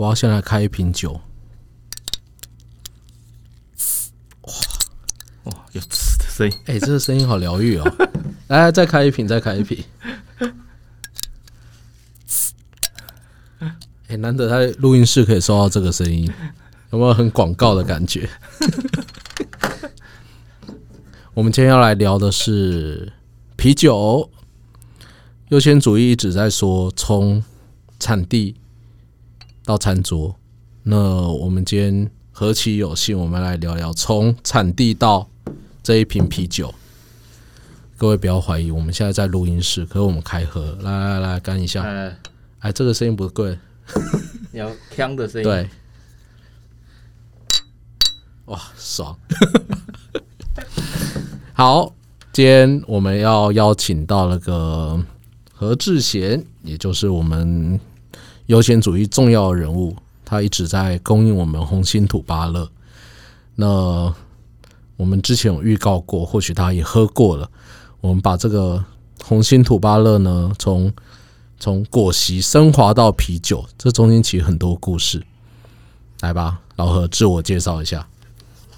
我要先来开一瓶酒。哇，有呲的声音，哎、这个声音好疗愈哦！来，再开一瓶，再开一瓶。哎、难得在录音室可以收到这个声音，有没有很广告的感觉？我们今天要来聊的是啤酒。优先主义一直在说从产地到餐桌，那我们今天何其有幸，我们来聊聊从产地到这一瓶啤酒。各位不要怀疑，我们现在在录音室，可是我们开喝，来来来，干一下。呃，哎，这个声音不对，要呛的声音，对，哇，爽！好，今天我们要邀请到那个何志贤，也就是我们优先主义重要人物，他一直在供应我们红星土巴乐。那我们之前有预告过，或许他也喝过了。我们把这个红星土巴乐呢，从从果昔升华到啤酒，这中间其实很多故事。来吧，老何自我介绍一下。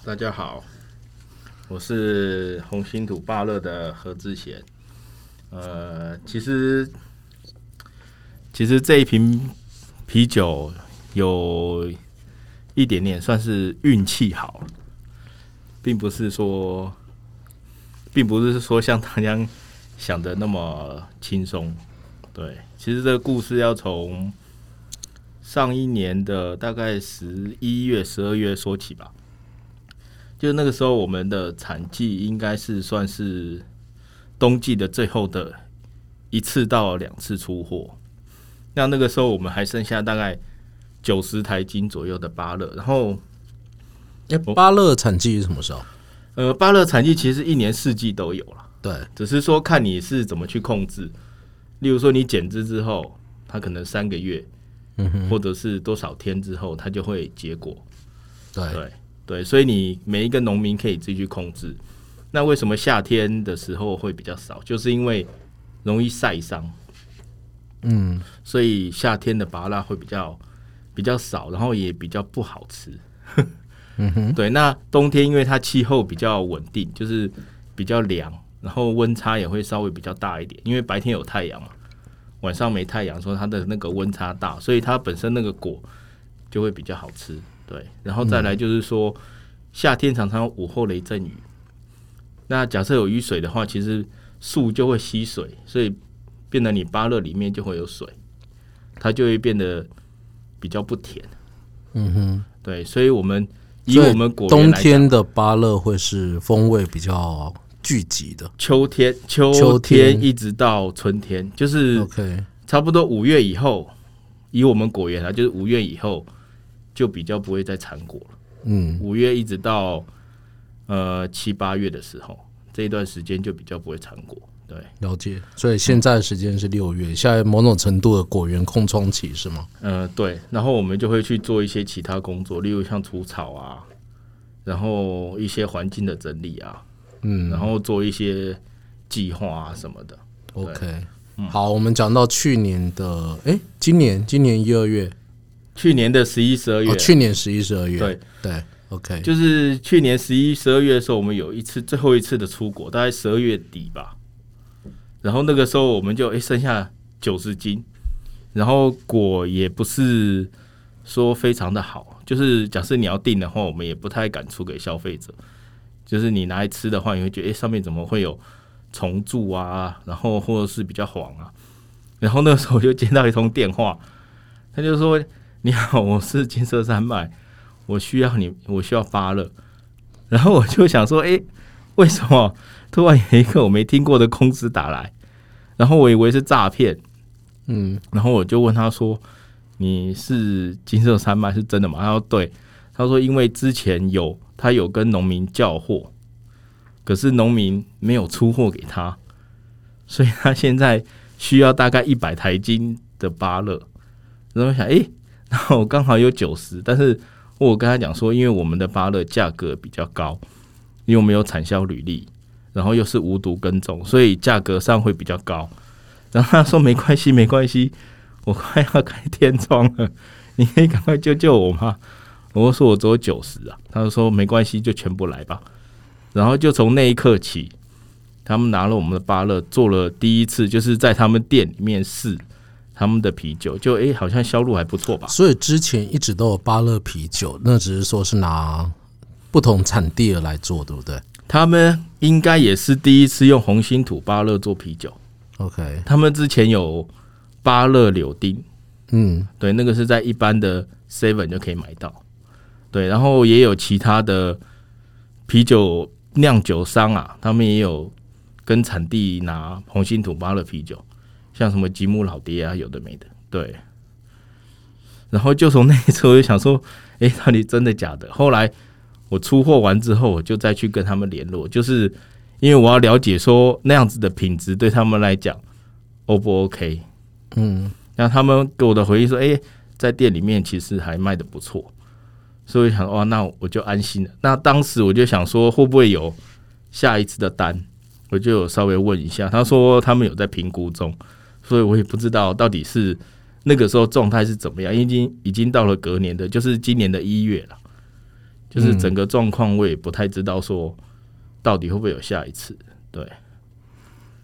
大家好，我是红星土巴乐的何志贤。呃，其实其实这一瓶啤酒有一点点算是运气好，并不是说，并不是说像大家想的那么轻松。对，其实这个故事要从上一年的大概十一月、十二月说起吧。就那个时候，我们的产季应该是算是冬季的最后的一次到两次出货。那那个时候我们还剩下大概九十台斤左右的芭乐，然后哎、巴乐产季是什么时候？呃，芭乐产季其实一年四季都有了，对，只是说看你是怎么去控制。例如说，你剪枝之后，它可能三个月，嗯哼，或者是多少天之后，它就会结果。对，对对，所以你每一个农民可以自己去控制。那为什么夏天的时候会比较少？就是因为容易晒伤，嗯，所以夏天的拔蜡会比较比较少，然后也比较不好吃。嗯哼，对，那冬天因为它气候比较稳定，就是比较凉，然后温差也会稍微比较大一点，因为白天有太阳嘛，晚上没太阳，说它的那个温差大，所以它本身那个果就会比较好吃。对，然后再来就是说，夏天常常有午后雷阵雨，那假设有雨水的话，其实树就会吸水，所以变得你芭乐里面就会有水，它就会变得比较不甜。嗯哼。对，所以我们以我们果园冬天的芭乐会是风味比较聚集的。秋天，秋秋天天一直到春天，就是 OK，差不多五月以后，以我们果园来，就是五月以后就比较不会再产果了。嗯，五月一直到呃七八月的时候，这一段时间就比较不会产果。对，了解。所以现在的时间是六月，现在某种程度的果园空窗期是吗？呃，对，然后我们就会去做一些其他工作，例如像除草啊，然后一些环境的整理啊，嗯然后做一些计划啊什么的。，OK。好，我们讲到去年的，哎，今年今年一二月，去年的十一、十二月，哦，去年十一、十二月，对对，OK，就是去年十一、十二月的时候，我们有一次最后一次的出国，大概十二月底吧。然后那个时候我们就诶、剩下九十斤，然后果也不是说非常的好，就是假设你要订的话，我们也不太敢出给消费者。就是你拿来吃的话，你会觉得诶、上面怎么会有虫蛀啊，然后或者是比较黄啊。然后那个时候我就接到一通电话，他就说：“你好，我是金色山脉，我需要你，我需要发热。然后我就想说，诶，为什么突然有一个我没听过的公司打来？然后我以为是诈骗，嗯，然后我就问他说：“你是金色山脉是真的吗？”他说：“对。”他说：“因为之前有他有跟农民叫货，可是农民没有出货给他，所以他现在需要大概一百台斤的芭乐。”然后我想，诶，然后我刚好有九十，但是我跟他讲说，因为我们的芭乐价格比较高，因为我们有产销履历，然后又是无毒耕种，所以价格上会比较高。然后他说没关系，没关系，我快要开天窗了，你可以赶快救救我吗？”我说：“我只有九十啊。”他就说：“没关系，就全部来吧。”然后就从那一刻起，他们拿了我们的芭乐，做了第一次，就是在他们店里面试他们的啤酒，就诶，好像销路还不错吧。所以之前一直都有芭乐啤酒，那只是说是拿不同产地而来做，对不对他们应该也是第一次用红心土巴勒做啤酒。？OK，他们之前有巴勒柳丁，嗯对，那个是在一般的 Seven 就可以买到。对，然后也有其他的啤酒酿酒商啊，他们也有跟产地拿红心土巴勒啤酒，像什么吉姆老爹啊，有的没的。对，然后就从那一次我就想说，诶，到底真的假的？后来我出货完之后，我就再去跟他们联络，就是因为我要了解说那样子的品质对他们来讲 O 不 OK。嗯，那他们给我的回忆说，诶，在店里面其实还卖的不错，所以想哇，那我就安心了。那当时我就想说，会不会有下一次的单？我就有稍微问一下，他说他们有在评估中，所以我也不知道到底是那个时候状态是怎么样，已经已经到了隔年的，就是今年的一月了，就是整个状况我也不太知道说到底会不会有下一次。对，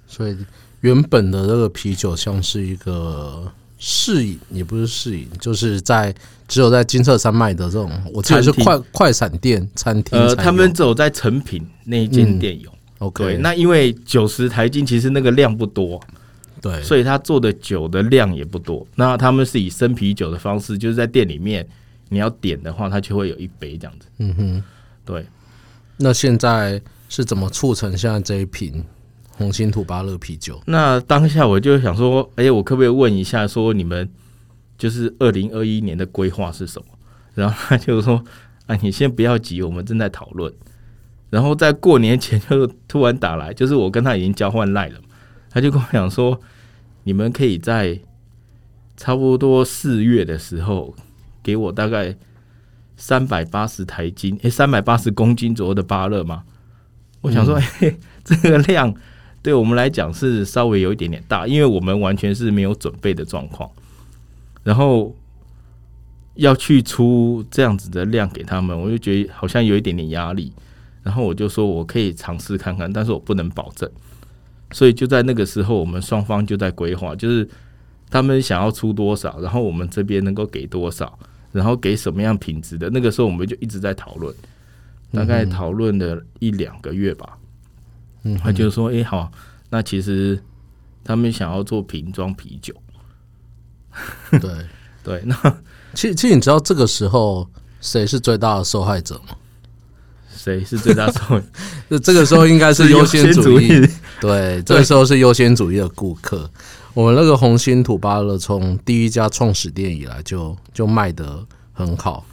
所以原本的这个啤酒像是一个试饮，也不是试饮，就是在只有在金色山脉的这种，我记得是快快闪店餐厅。呃，他们只有在成品那一间店有。OK，对，那因为九十台斤其实那个量不多，对，所以他做的酒的量也不多。那他们是以生啤酒的方式，就是在店里面你要点的话，它就会有一杯这样子。嗯哼，对，那现在是怎么促成现在这一瓶红心土巴乐啤酒？那当下我就想说，哎、我可不可以问一下，说你们就是二零二一年的规划是什么？然后他就说，啊，你先不要急，我们正在讨论。然后在过年前就突然打来，就是我跟他已经交换赖了，他就跟我讲说，你们可以在差不多四月的时候给我大概三百八十台斤，诶，三百八十公斤左右的芭乐吗？我想说，嘿、这个量对我们来讲是稍微有一点点大，因为我们完全是没有准备的状况，然后要去出这样子的量给他们，我就觉得好像有一点点压力。然后我就说我可以尝试看看，但是我不能保证。所以就在那个时候，我们双方就在规划，就是他们想要出多少，然后我们这边能够给多少，然后给什么样品质的。那个时候我们就一直在讨论，大概讨论了一两个月吧。嗯，他就说：“诶，好，那其实他们想要做瓶装啤酒，对。对，那 其实，其实你知道这个时候谁是最大的受害者吗？谁是最大受益？这 这个时候应该是优先，主义。对，这个时候是优先主义的顾客。我们那个红心土巴乐从第一家创始店以来就就卖得很好，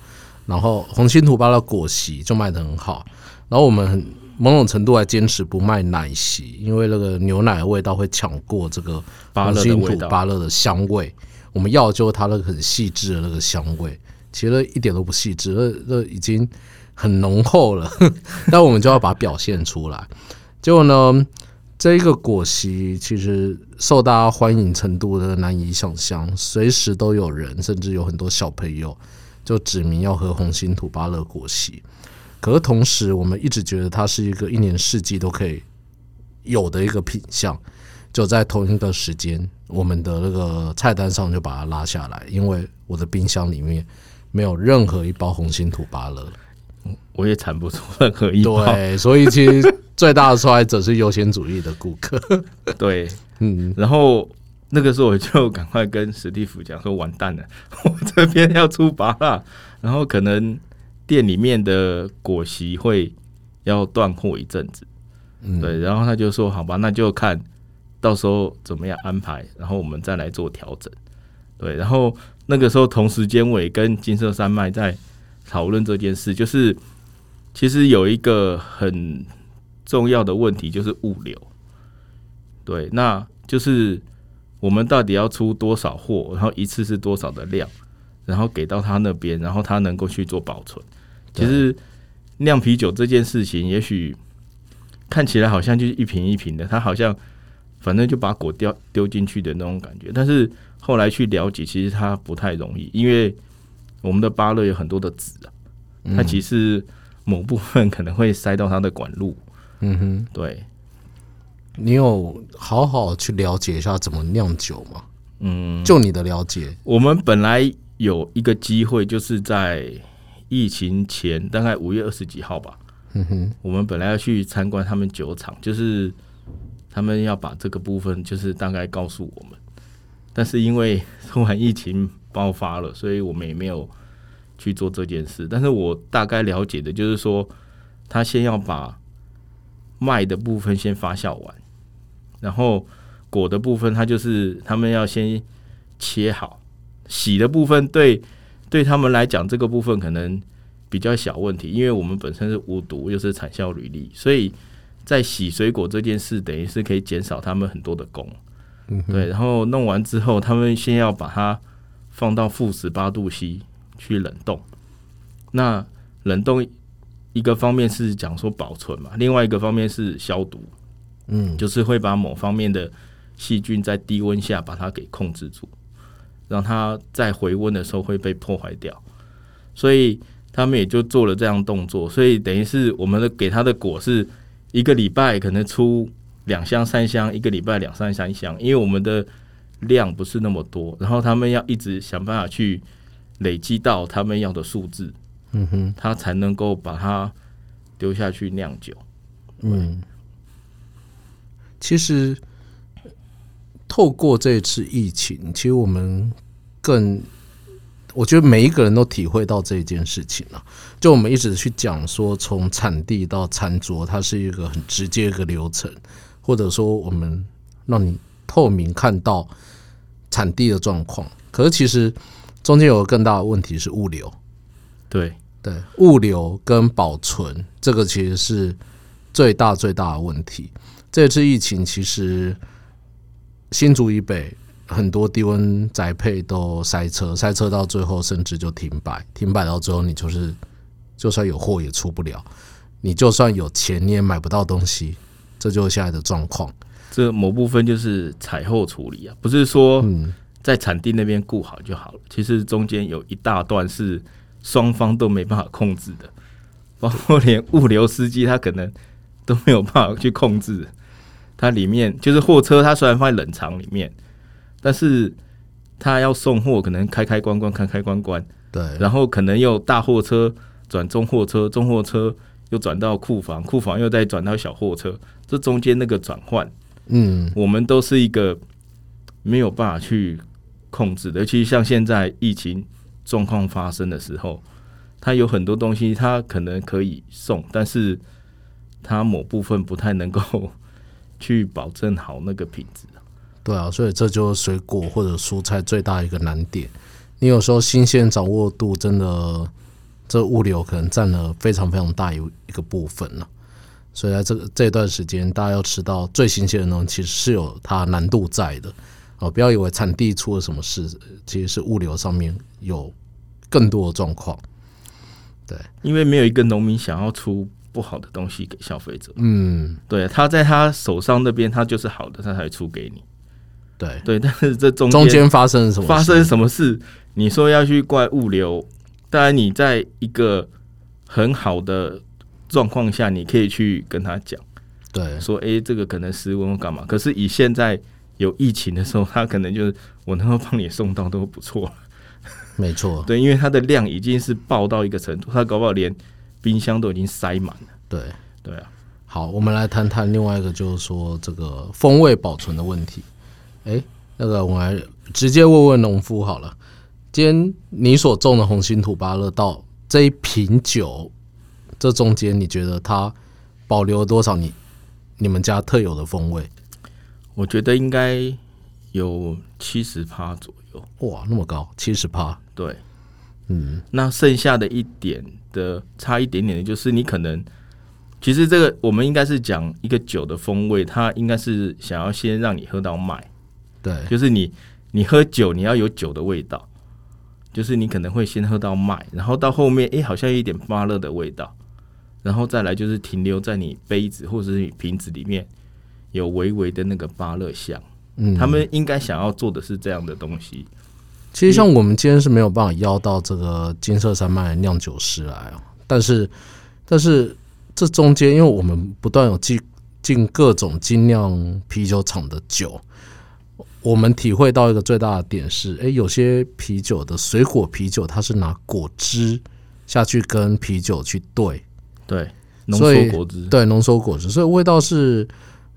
然后红心土巴乐果昔就卖得很好，然后我们很某种程度还坚持不卖奶昔，因为那个牛奶的味道会抢过这个红心土乐的味道，芭乐的香味。我们要的就是它那个很细致的那个香味，其实一点都不细致，那那已经很浓厚了，但我们就要把它表现出来。结果呢，这一个果昔其实受大家欢迎程度的难以想象，随时都有人，甚至有很多小朋友就指明要喝红心土巴勒果昔。可是同时，我们一直觉得它是一个一年四季都可以有的一个品相，就在同一个时间，我们的那个菜单上就把它拉下来，因为我的冰箱里面没有任何一包红心土巴乐。我也产不出任何一包。对，所以其实最大的受害者是优先主义的顾客。对，嗯，然后那个时候我就赶快跟史蒂夫讲说，完蛋了，我这边要出拔了，然后可能店里面的果昔会要断货一阵子。嗯对，然后他就说，好吧，那就看到时候怎么样安排，然后我们再来做调整。对，然后那个时候同时间我也跟金色山脉在讨论这件事，就是其实有一个很重要的问题就是物流。对，那就是我们到底要出多少货，然后一次是多少的量，然后给到他那边，然后他能够去做保存。其实酿啤酒这件事情，也许看起来好像就是一瓶一瓶的，他好像反正就把果丢丢进去的那种感觉。但是后来去了解，其实它不太容易，因为我们的芭乐有很多的籽啊，它其实某部分可能会塞到它的管路。嗯哼，对，你有好好去了解一下怎么酿酒吗？嗯，就你的了解，我们本来有一个机会，就是在疫情前，大概五月二十几号吧。嗯哼，我们本来要去参观他们酒厂，就是他们要把这个部分，就是大概告诉我们。但是因为突然疫情爆发了，所以我们也没有去做这件事。但是我大概了解的就是说，他先要把麦的部分先发酵完，然后果的部分，它就是他们要先切好。洗的部分对对他们来讲，这个部分可能比较小问题，因为我们本身是无毒，又是产销履历，所以在洗水果这件事，等于是可以减少他们很多的工。嗯，对，然后弄完之后，他们先要把它放到负十八度 C 去冷冻。那冷冻一个方面是讲说保存嘛，另外一个方面是消毒，嗯，就是会把某方面的细菌在低温下把它给控制住，让它在回温的时候会被破坏掉。所以他们也就做了这样动作，所以等于是我们的给他的果是一个礼拜可能出两箱三箱，一个礼拜两三三箱，因为我们的量不是那么多，然后他们要一直想办法去累积到他们要的数字，嗯哼，他才能够把它丢下去酿酒。嗯，其实透过这次疫情，其实我们更，我觉得每一个人都体会到这件事情了。就我们一直去讲说，从产地到餐桌，它是一个很直接一个流程，或者说我们让你透明看到产地的状况。可是其实中间有个更大的问题是物流。对，对，物流跟保存这个其实是最大最大的问题。这次疫情其实新竹以北很多低温宅配都塞车，塞车到最后甚至就停摆，停摆到最后你就是就算有货也出不了，你就算有钱你也买不到东西，这就是现在的状况。这某部分就是采后处理啊，不是说嗯，在产地那边顾好就好了。其实中间有一大段是双方都没办法控制的，包括连物流司机他可能都没有办法去控制。它里面就是货车，它虽然放在冷藏里面，但是它要送货，可能开开关关，开开关关，对，然后可能又大货车转中货车，中货车又转到库房，库房又再转到小货车，这中间那个转换，嗯，我们都是一个没有办法去控制的，尤其像现在疫情状况发生的时候，它有很多东西它可能可以送，但是它某部分不太能够去保证好那个品质。对啊，所以这就是水果或者蔬菜最大一个难点。你有时候新鲜掌握度真的，这物流可能占了非常非常大一一个部分了。所以在这这段时间，大家要吃到最新鲜的东西，其实是有它难度在的。哦，不要以为产地出了什么事，其实是物流上面有更多的状况。对因为没有一个农民想要出不好的东西给消费者，嗯，对，他在他手上那边，他就是好的，他才出给你。对，对，但是这中中间发生了什么事？发生什么事？你说要去怪物流，当然你在一个很好的状况下，你可以去跟他讲，对，说，诶，这个可能失温或干嘛。可是以现在有疫情的时候，他可能就是我能够帮你送到都不错，没错，对，因为它的量已经是爆到一个程度，它搞不好连冰箱都已经塞满了，对。对啊，好，我们来谈谈另外一个，就是说这个风味保存的问题。诶，那个我来直接问问农夫好了。今天你所种的红心土巴乐到这一瓶酒，这中间你觉得它保留了多少你你们家特有的风味？我觉得应该有七十趴左右，哇，那么高，七十趴。对。嗯，那剩下的一点的差一点点的，就是你可能，其实这个我们应该是讲一个酒的风味，它应该是想要先让你喝到麦，对，就是你你喝酒你要有酒的味道，就是你可能会先喝到麦，然后到后面诶、好像有一点发热的味道，然后再来就是停留在你杯子或者是你瓶子里面有微微的那个芭乐香，嗯，他们应该想要做的是这样的东西。其实像我们今天是没有办法邀到这个金色山脉酿酒师来啊，但是但是这中间，因为我们不断有进进各种精酿啤酒厂的酒，我们体会到一个最大的点是，诶，有些啤酒的水果啤酒，它是拿果汁下去跟啤酒去兑，对，浓缩果汁，对，浓缩果汁，所以味道是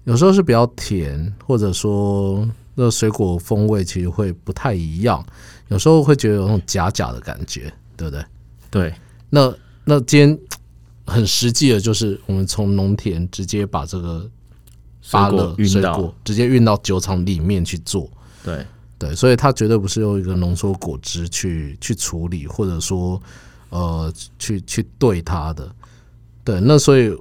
有时候是比较甜，或者说那水果风味其实会不太一样，有时候会觉得有那种假假的感觉，对不对？对，那那今天很实际的就是，我们从农田直接把这个水果芭乐运到水果，直接运到酒厂里面去做，对，对，所以它绝对不是用一个浓缩果汁去去处理，或者说呃去去兑它的。对，那所以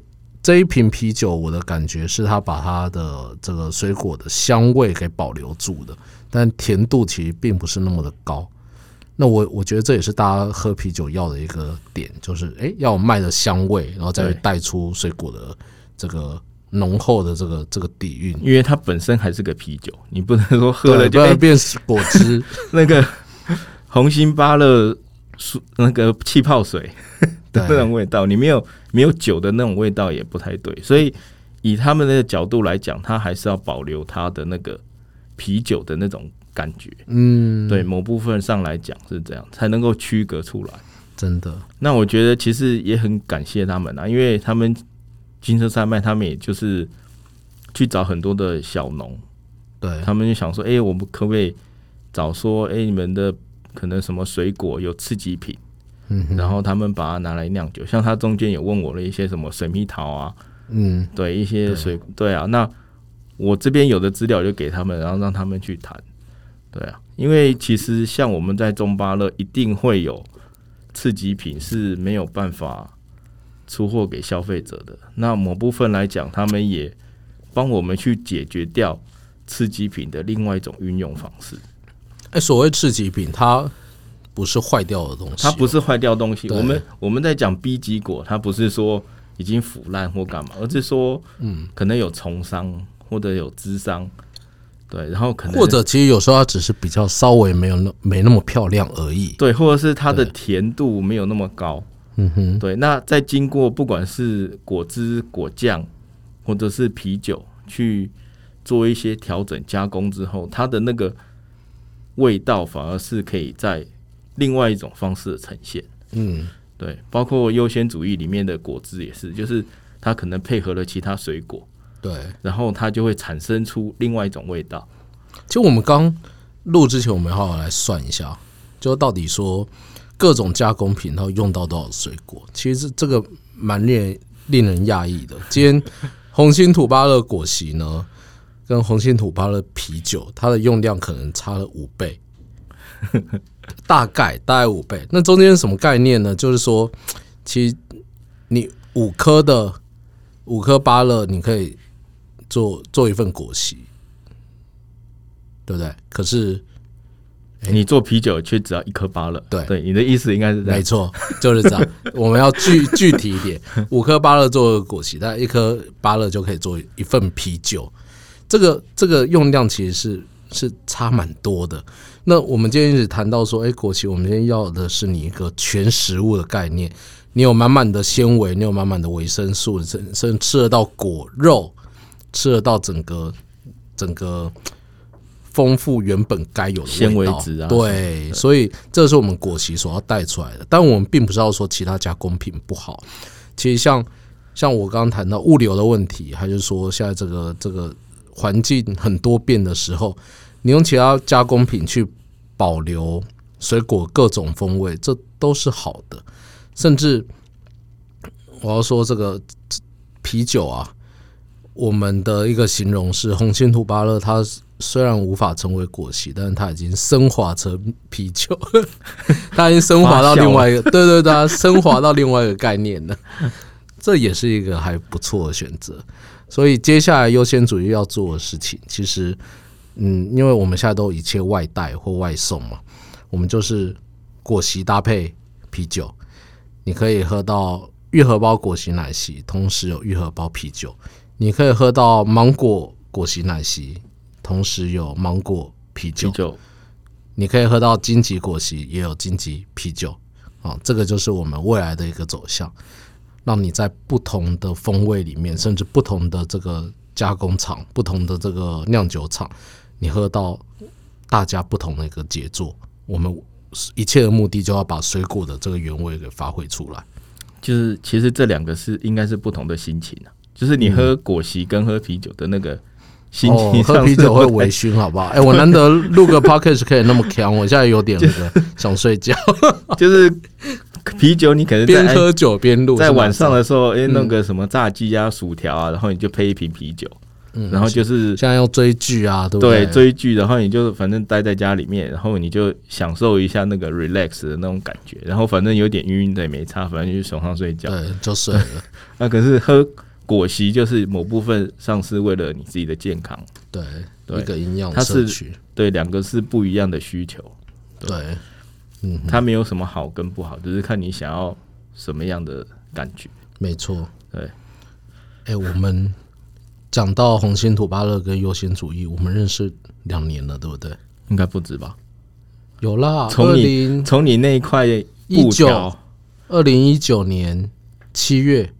这一瓶啤酒，我的感觉是它把它的这个水果的香味给保留住的，但甜度其实并不是那么的高。那我我觉得这也是大家喝啤酒要的一个点，就是诶要有麦的香味，然后再对带出水果的这个浓厚的这个这个底蕴。因为它本身还是个啤酒，你不能说喝，了就哎、不然变果汁。那个红心芭乐苏 那个气泡水 的那种味道，你没有没有酒的那种味道也不太对，所以以他们的角度来讲，他还是要保留他的那个啤酒的那种感觉。嗯，对，某部分上来讲是这样，才能够区隔出来。真的，那我觉得其实也很感谢他们啊，因为他们金色山脉，他们也就是去找很多的小农，对，他们就想说，哎、我们可不可以找说，哎、你们的可能什么水果有刺激品，嗯然后他们把它拿来酿酒。像他中间有问我了一些什么水蜜桃啊，嗯，对一些对水，对啊，那我这边有的资料就给他们，然后让他们去谈，对啊，因为其实像我们在中巴乐一定会有刺激品是没有办法出货给消费者的。那某部分来讲，他们也帮我们去解决掉刺激品的另外一种运用方式。哎，所谓刺激品，它不是坏掉的东西，它不是坏掉东西。我们我们在讲 B 级果，它不是说已经腐烂或干嘛，而是说，嗯，可能有虫伤或者有枝伤，对，然后可能或者其实有时候它只是比较稍微没有那没那么漂亮而已。对，或者是它的甜度没有那么高，嗯哼，对。那在经过不管是果汁、果酱或者是啤酒去做一些调整加工之后，它的那个味道反而是可以在另外一种方式的呈现。嗯，对，包括优先主义里面的果汁也是，就是它可能配合了其他水果，对。然后它就会产生出另外一种味道。其实我们刚录之前，我们好好来算一下，就到底说各种加工品它用到多少水果。其实这个蛮令人令人讶异的。今天红心土巴勒果昔呢，跟红心土巴勒啤酒，它的用量可能差了五倍，大概大概五倍。那中间是什么概念呢？就是说，其实你五颗的五颗芭乐，你可以做做一份果昔，对不对？可是你做啤酒却只要一颗芭乐，对对，你的意思应该是。没错，就是这样。我们要具具体一点，五颗芭乐做果昔，但一颗芭乐就可以做一份啤酒。这个这个用量其实是是差蛮多的。那我们今天一直谈到说，哎，果昔，我们今天要的是你一个全食物的概念，你有满满的纤维，你有满满的维生素，甚甚至吃得到果肉，吃得到整个整个丰富原本该有的纤维质啊对，所以这是我们果昔所要带出来的。但我们并不是要说其他加工品不好，其实像像我刚刚谈到物流的问题，还是说现在这个这个环境很多变的时候，你用其他加工品去保留水果各种风味，这都是好的。甚至我要说这个啤酒啊，我们的一个形容是红心土巴勒，它虽然无法成为果昔，但是它已经升华成啤酒，它已经升华到另外一个，对对对，它升华到另外一个概念了。这也是一个还不错的选择。所以接下来优先主义要做的事情，其实，嗯，因为我们现在都一切外带或外送嘛，我们就是果昔搭配啤酒，你可以喝到愈合包果昔奶昔，同时有愈合包啤酒；你可以喝到芒果果昔奶昔，同时有芒果啤酒啤。酒你可以喝到荆棘果昔，也有荆棘啤酒，啊，这个就是我们未来的一个走向，让你在不同的风味里面，甚至不同的这个加工厂、不同的这个酿酒厂，你喝到大家不同的一个杰作。我们一切的目的就要把水果的这个原味给发挥出来。就是其实这两个是应该是不同的心情啊，就是你喝果昔跟喝啤酒的那个心情上哦喝啤酒会微醺，好不好？哎、我难得录个 podcast 可以那么强，我现在有点那个 想睡觉，就是啤酒你可能在边喝酒边录，在晚上的时候，哎、弄个什么炸鸡啊、薯条啊，然后你就配一瓶啤酒，嗯然后就是现在要追剧啊，对不对对？追剧，然后你就反正待在家里面，然后你就享受一下那个 relax 的那种感觉，然后反正有点晕晕的也没差，反正就去床上睡觉。对，就睡了。那 可是喝果昔，就是某部分上是为了你自己的健康，对，对。一个营养它是摄取，对，两个是不一样的需求，对，嗯，它没有什么好跟不好，只是看你想要什么样的感觉。没错。对，哎、我们讲到红星土巴勒跟优先主义，我们认识两年了，对不对？应该不止吧？有啦，从你从你那一块一九二零一九年七月，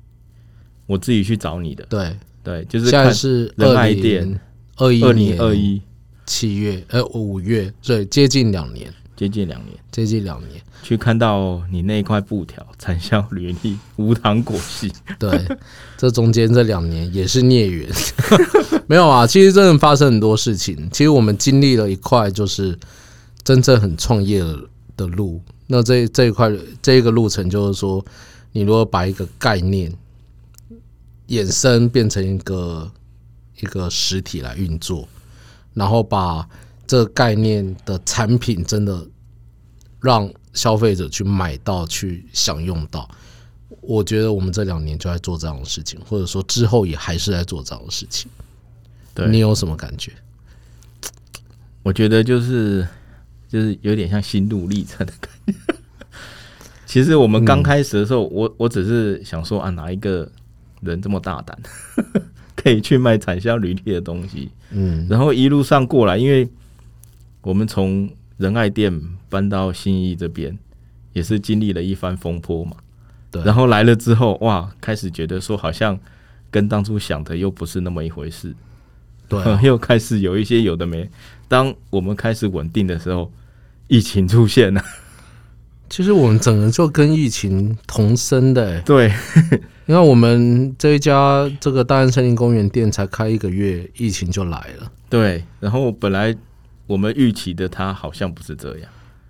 我自己去找你的，对，对，就是现在是仁二爱店零二一二零年二一七月，呃，五月，对，接近两年，接近两年。接近两年。去看到你那一块布条，产销履历无糖果昔，对，这中间这两年也是孽缘，没有啊。其实真的发生很多事情。其实我们经历了一块就是真正很创业的路。那这这一块这一个路程，就是说，你如果把一个概念衍生变成一个一个实体来运作，然后把这个概念的产品真的让消费者去买到、去享用到。我觉得我们这两年就在做这样的事情，或者说之后也还是在做这样的事情。对你有什么感觉？我觉得就是就是有点像心路历程的感觉。其实我们刚开始的时候，我我只是想说啊，哪一个人这么大胆，可以去卖产销履历的东西？嗯，然后一路上过来，因为我们从仁爱店搬到新义这边，也是经历了一番风波嘛。对。然后来了之后，哇，开始觉得说好像跟当初想的又不是那么一回事，对啊、又开始有一些有的没。当我们开始稳定的时候，疫情出现了，其实我们整个就跟疫情同生的、欸，对你看我们这一家这个大安森林公园店才开一个月，疫情就来了。对。然后本来我们预期的它好像不是这样，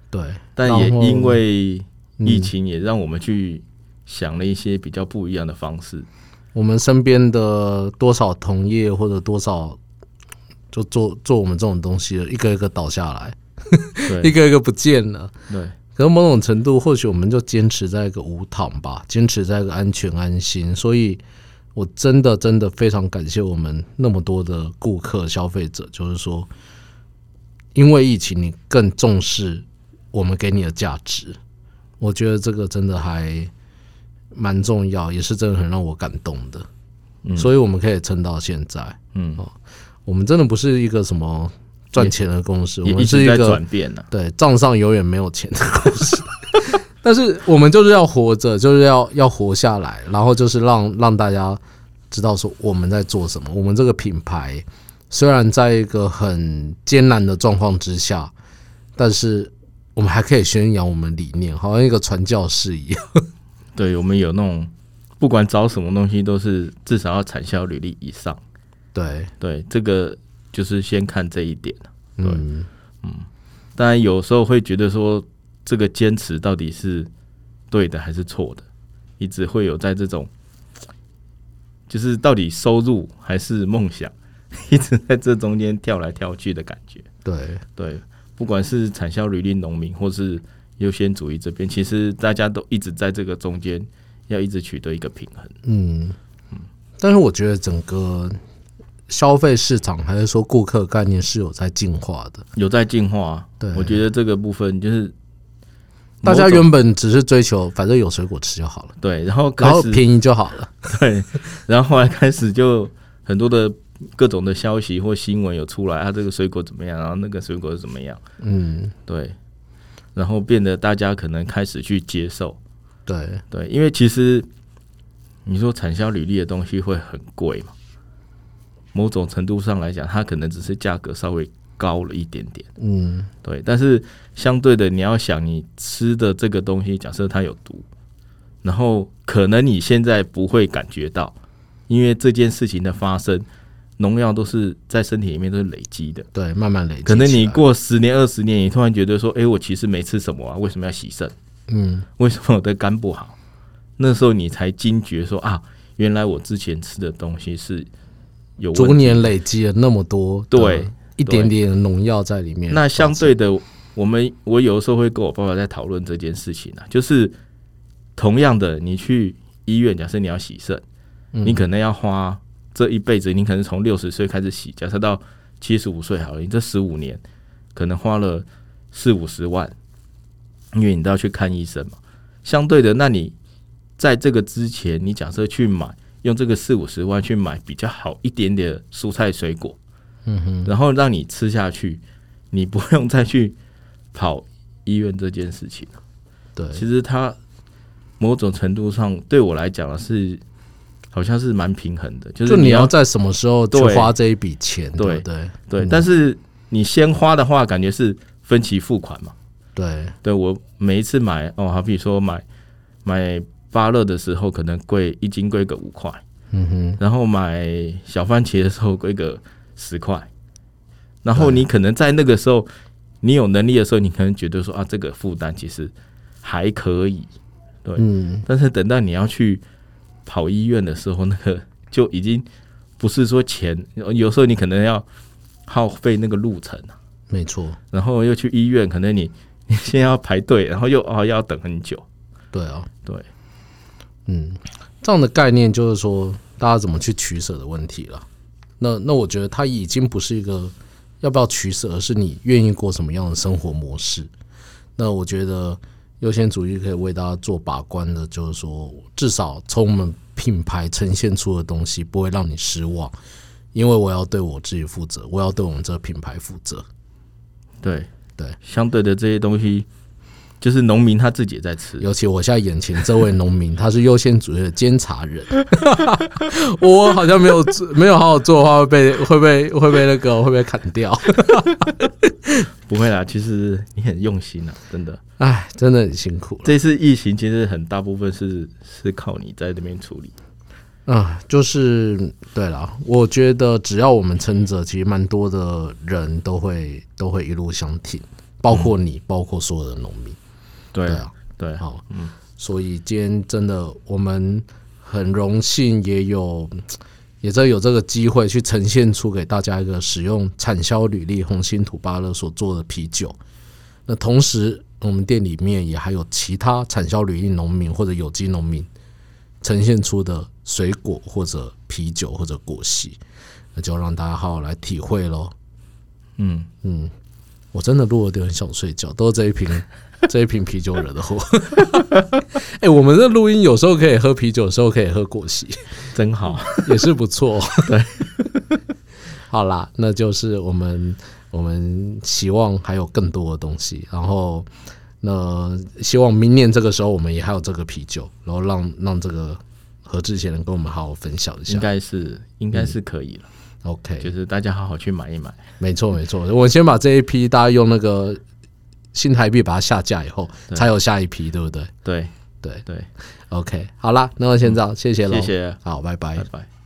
对，但也因为嗯疫情，也让我们去想了一些比较不一样的方式。我们身边的多少同业或者多少就做做我们这种东西的，一个一个倒下来，一个一个不见了。对。可是某种程度，或许我们就坚持在一个无躺吧，坚持在一个安全安心。所以，我真的真的非常感谢我们那么多的顾客、消费者，就是说，因为疫情，你更重视我们给你的价值。我觉得这个真的还蛮重要，也是真的很让我感动的。嗯所以我们可以撑到现在。嗯，我们真的不是一个什么赚钱的公司，我们是一个转变呢、对，账上永远没有钱的公司。但是我们就是要活着，就是要要活下来，然后就是让让大家知道说我们在做什么。我们这个品牌虽然在一个很艰难的状况之下，但是我们还可以宣扬我们理念，好像一个传教士一样。对，我们有那种不管找什么东西，都是至少要产销履历以上。对，对，这个就是先看这一点。对嗯，当然，有时候会觉得说，这个坚持到底是对的还是错的，一直会有在这种，就是到底收入还是梦想，一直在这中间跳来跳去的感觉。对，对，不管是产销履历农民，或是优先主义这边，其实大家都一直在这个中间，要一直取得一个平衡。嗯嗯，但是我觉得整个消费市场还是说顾客概念是有在进化的。有在进化啊，对。我觉得这个部分就是大家原本只是追求反正有水果吃就好了，对，然后然开始后便宜就好了。对，然后后来开始就很多的各种的消息或新闻有出来，啊，这个水果怎么样，然后那个水果怎么样，嗯，对，然后变得大家可能开始去接受，对，对，因为其实你说产销履历的东西会很贵嘛，某种程度上来讲，它可能只是价格稍微高了一点点，嗯，对，但是相对的，你要想你吃的这个东西，假设它有毒，然后可能你现在不会感觉到，因为这件事情的发生，农药都是在身体里面都是累积的。对，慢慢累积。可能你过十年、二十年，你突然觉得说：“诶，我其实没吃什么啊，为什么要洗肾？嗯，为什么我的肝不好？”那时候你才惊觉说：“啊，原来我之前吃的东西是有逐年累积了那么多，对，一点点农药在里面。那相对的，我们我有的时候会跟我爸爸在讨论这件事情啊，就是同样的，你去医院，假设你要洗肾，嗯你可能要花这一辈子，你可能从六十岁开始洗，假设到七十五岁好了，你这十五年可能花了四五十万，因为你都要去看医生嘛。相对的，那你在这个之前，你假设去买用这个四五十万去买比较好一点点的蔬菜水果，嗯哼，然后让你吃下去，你不用再去跑医院这件事情。对，其实它某种程度上对我来讲是好像是蛮平衡的，就是就你要要在什么时候去花这一笔钱，对对不对？对，嗯但是你先花的话，感觉是分期付款嘛。对，对我每一次买哦，好比说买买芭乐的时候，可能贵一斤贵个五块，嗯哼，然后买小番茄的时候贵个十块，然后你可能在那个时候你有能力的时候，你可能觉得说啊，这个负担其实还可以，对。嗯，但是等到你要去跑医院的时候，那个就已经不是说钱，有时候你可能要耗费那个路程啊，没错，然后又去医院，可能你你先要排队，然后又哦要等很久，对啊，对，嗯，这样的概念就是说，大家怎么去取舍的问题了。那那我觉得它已经不是一个要不要取舍，而是你愿意过什么样的生活模式。那我觉得优先主义可以为大家做把关的，就是说，至少从我们品牌呈现出的东西不会让你失望，因为我要对我自己负责，我要对我们这个品牌负责。对对，相对的这些东西，就是农民他自己也在吃，尤其我现在眼前这位农民，他是优先主义的监察人，我好像没有做没有好好做的话，会被会被会被那个会被砍掉。不会啦，其实你很用心啊，真的。哎，真的很辛苦这次疫情其实很大部分是是靠你在那边处理，啊！就是对了，我觉得只要我们撑着，其实蛮多的人都会都会一路相挺，包括你，包括所有的农民。对对啊，对，好，嗯，所以今天真的我们很荣幸，也有 也在有这个机会去呈现出给大家一个使用产销履历红星土巴勒所做的啤酒。那同时，我们店里面也还有其他产销履历农民或者有机农民呈现出的水果或者啤酒或者果昔，那就让大家好好来体会喽。嗯，嗯，我真的录了点想睡觉，都是这一瓶这一瓶啤酒惹的祸。哎、我们这录音有时候可以喝啤酒，有时候可以喝果昔，真好，也是不错。对，好啦，那就是我们我们希望还有更多的东西，然后那希望明年这个时候我们也还有这个啤酒，然后让让这个何志贤能跟我们好好分享一下。应该是应该是可以了，OK，就是大家好好去买一买，没错没错，我先把这一批大家用那个新台币把它下架以后，才有下一批，对不对？对对对，，OK，好啦，那我先这样，谢谢喽，谢谢，好，拜拜拜。拜。